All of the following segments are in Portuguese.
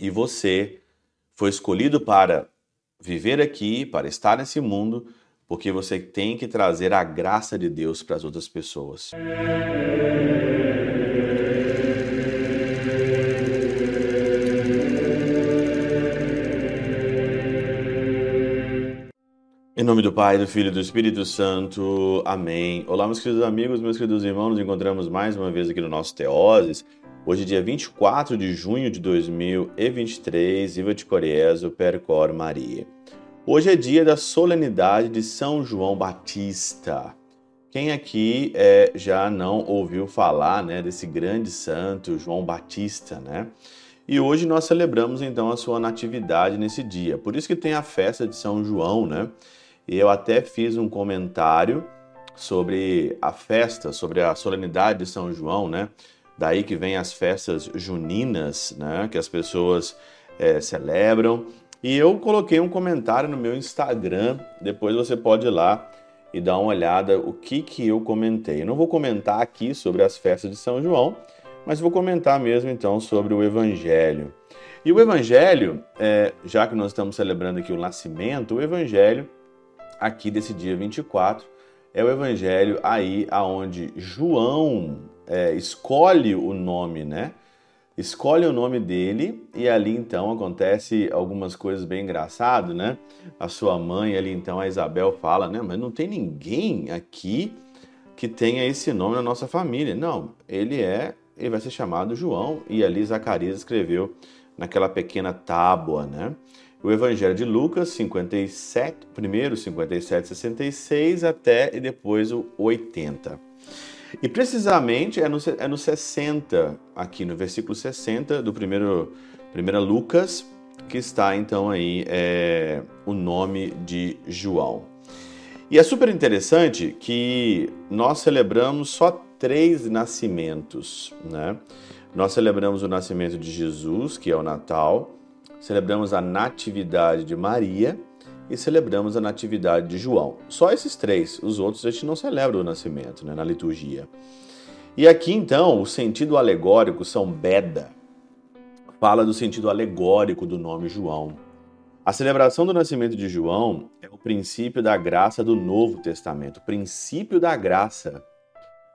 E você foi escolhido para viver aqui, para estar nesse mundo, porque você tem que trazer a graça de Deus para as outras pessoas. Em nome do Pai, do Filho e do Espírito Santo. Amém. Olá, meus queridos amigos, meus queridos irmãos. Nos encontramos mais uma vez aqui no nosso Teoses. Hoje, dia 24 de junho de 2023. Viva de Coriezo, Percor Maria. Hoje é dia da solenidade de São João Batista. Quem aqui é, já não ouviu falar né, desse grande santo, João Batista, né? E hoje nós celebramos então a sua natividade nesse dia. Por isso que tem a festa de São João, né? E eu até fiz um comentário sobre a festa, sobre a solenidade de São João, né? Daí que vem as festas juninas, né? Que as pessoas é, celebram. E eu coloquei um comentário no meu Instagram. Depois você pode ir lá e dar uma olhada o que que eu comentei. Eu não vou comentar aqui sobre as festas de São João, mas vou comentar mesmo então sobre o Evangelho. E o Evangelho, é, já que nós estamos celebrando aqui o nascimento, o Evangelho aqui desse dia 24 é o evangelho aí aonde João é, escolhe o nome, né? Escolhe o nome dele e ali então acontece algumas coisas bem engraçadas, né? A sua mãe ali então, a Isabel, fala, né? Mas não tem ninguém aqui que tenha esse nome na nossa família. Não, ele é, ele vai ser chamado João e ali Zacarias escreveu naquela pequena tábua, né? o Evangelho de Lucas, 57, primeiro 57, 66 até e depois o 80. E precisamente é no, é no 60, aqui no versículo 60 do primeiro, primeira Lucas, que está então aí é, o nome de João. E é super interessante que nós celebramos só três nascimentos, né? Nós celebramos o nascimento de Jesus, que é o Natal, celebramos a Natividade de Maria e celebramos a Natividade de João. Só esses três, os outros a gente não celebra o nascimento né, na liturgia. E aqui então, o sentido alegórico, São Beda, fala do sentido alegórico do nome João. A celebração do nascimento de João é o princípio da graça do Novo Testamento, o princípio da graça.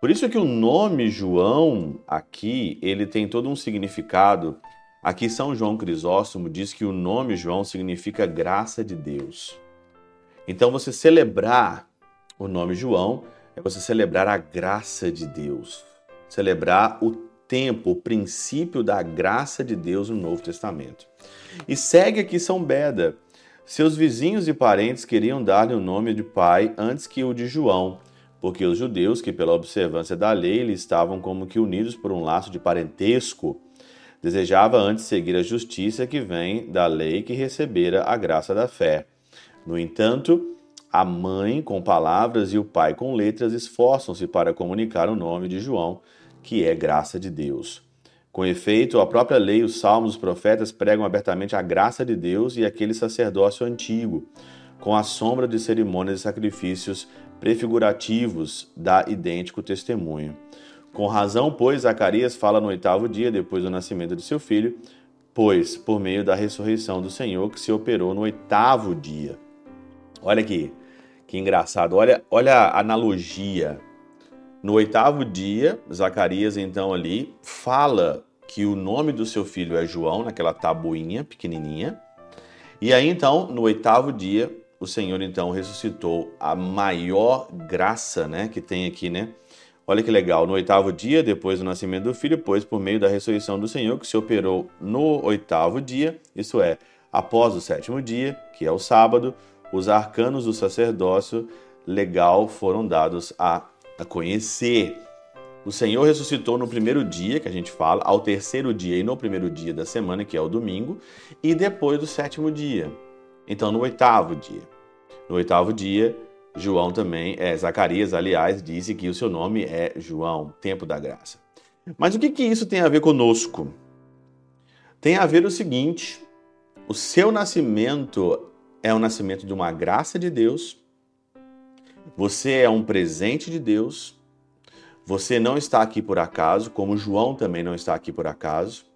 Por isso que o nome João aqui, ele tem todo um significado Aqui São João Crisóstomo diz que o nome João significa graça de Deus. Então você celebrar o nome João é você celebrar a graça de Deus, celebrar o tempo, o princípio da graça de Deus no Novo Testamento. E segue aqui São Beda. Seus vizinhos e parentes queriam dar-lhe o nome de pai antes que o de João, porque os judeus, que pela observância da lei lhe estavam como que unidos por um laço de parentesco, Desejava antes seguir a justiça que vem da lei que recebera a graça da fé. No entanto, a mãe com palavras e o pai com letras esforçam-se para comunicar o nome de João, que é graça de Deus. Com efeito, a própria lei, os salmos, os profetas pregam abertamente a graça de Deus e aquele sacerdócio antigo, com a sombra de cerimônias e sacrifícios prefigurativos da idêntico testemunho. Com razão, pois, Zacarias fala no oitavo dia depois do nascimento de seu filho, pois, por meio da ressurreição do Senhor que se operou no oitavo dia. Olha aqui, que engraçado. Olha, olha a analogia. No oitavo dia, Zacarias, então, ali, fala que o nome do seu filho é João, naquela tabuinha pequenininha. E aí, então, no oitavo dia, o Senhor, então, ressuscitou a maior graça, né, que tem aqui, né? Olha que legal, no oitavo dia, depois do nascimento do filho, pois por meio da ressurreição do Senhor, que se operou no oitavo dia, isso é, após o sétimo dia, que é o sábado, os arcanos do sacerdócio legal foram dados a, a conhecer. O Senhor ressuscitou no primeiro dia, que a gente fala, ao terceiro dia e no primeiro dia da semana, que é o domingo, e depois do sétimo dia. Então, no oitavo dia. No oitavo dia, João também, é, Zacarias, aliás, disse que o seu nome é João, tempo da graça. Mas o que, que isso tem a ver conosco? Tem a ver o seguinte: o seu nascimento é o nascimento de uma graça de Deus, você é um presente de Deus, você não está aqui por acaso, como João também não está aqui por acaso,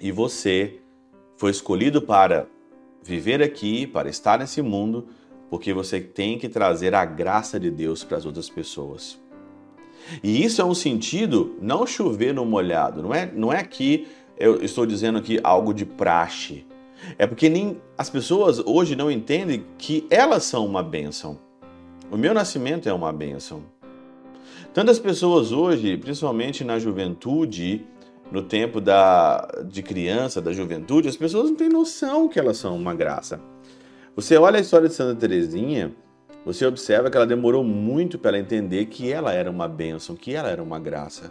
e você foi escolhido para viver aqui, para estar nesse mundo, porque você tem que trazer a graça de Deus para as outras pessoas. E isso é um sentido não chover no molhado, não é, não é que eu estou dizendo aqui algo de praxe. É porque nem as pessoas hoje não entendem que elas são uma bênção. O meu nascimento é uma bênção. Tantas pessoas hoje, principalmente na juventude, no tempo da, de criança, da juventude, as pessoas não têm noção que elas são uma graça. Você olha a história de Santa Teresinha, você observa que ela demorou muito para entender que ela era uma bênção, que ela era uma graça.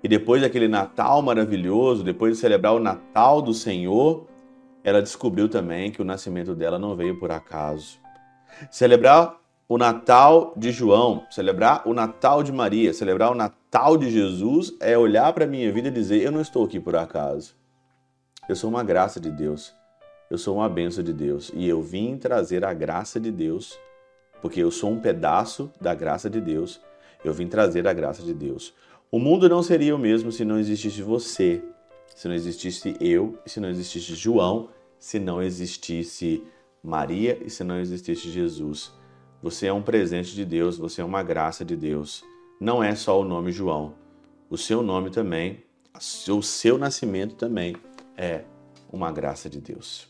E depois daquele Natal maravilhoso, depois de celebrar o Natal do Senhor, ela descobriu também que o nascimento dela não veio por acaso. Celebrar o Natal de João, celebrar o Natal de Maria, celebrar o Natal de Jesus é olhar para a minha vida e dizer: eu não estou aqui por acaso. Eu sou uma graça de Deus. Eu sou uma benção de Deus e eu vim trazer a graça de Deus, porque eu sou um pedaço da graça de Deus. Eu vim trazer a graça de Deus. O mundo não seria o mesmo se não existisse você, se não existisse eu, se não existisse João, se não existisse Maria e se não existisse Jesus. Você é um presente de Deus, você é uma graça de Deus. Não é só o nome João. O seu nome também, o seu nascimento também é uma graça de Deus.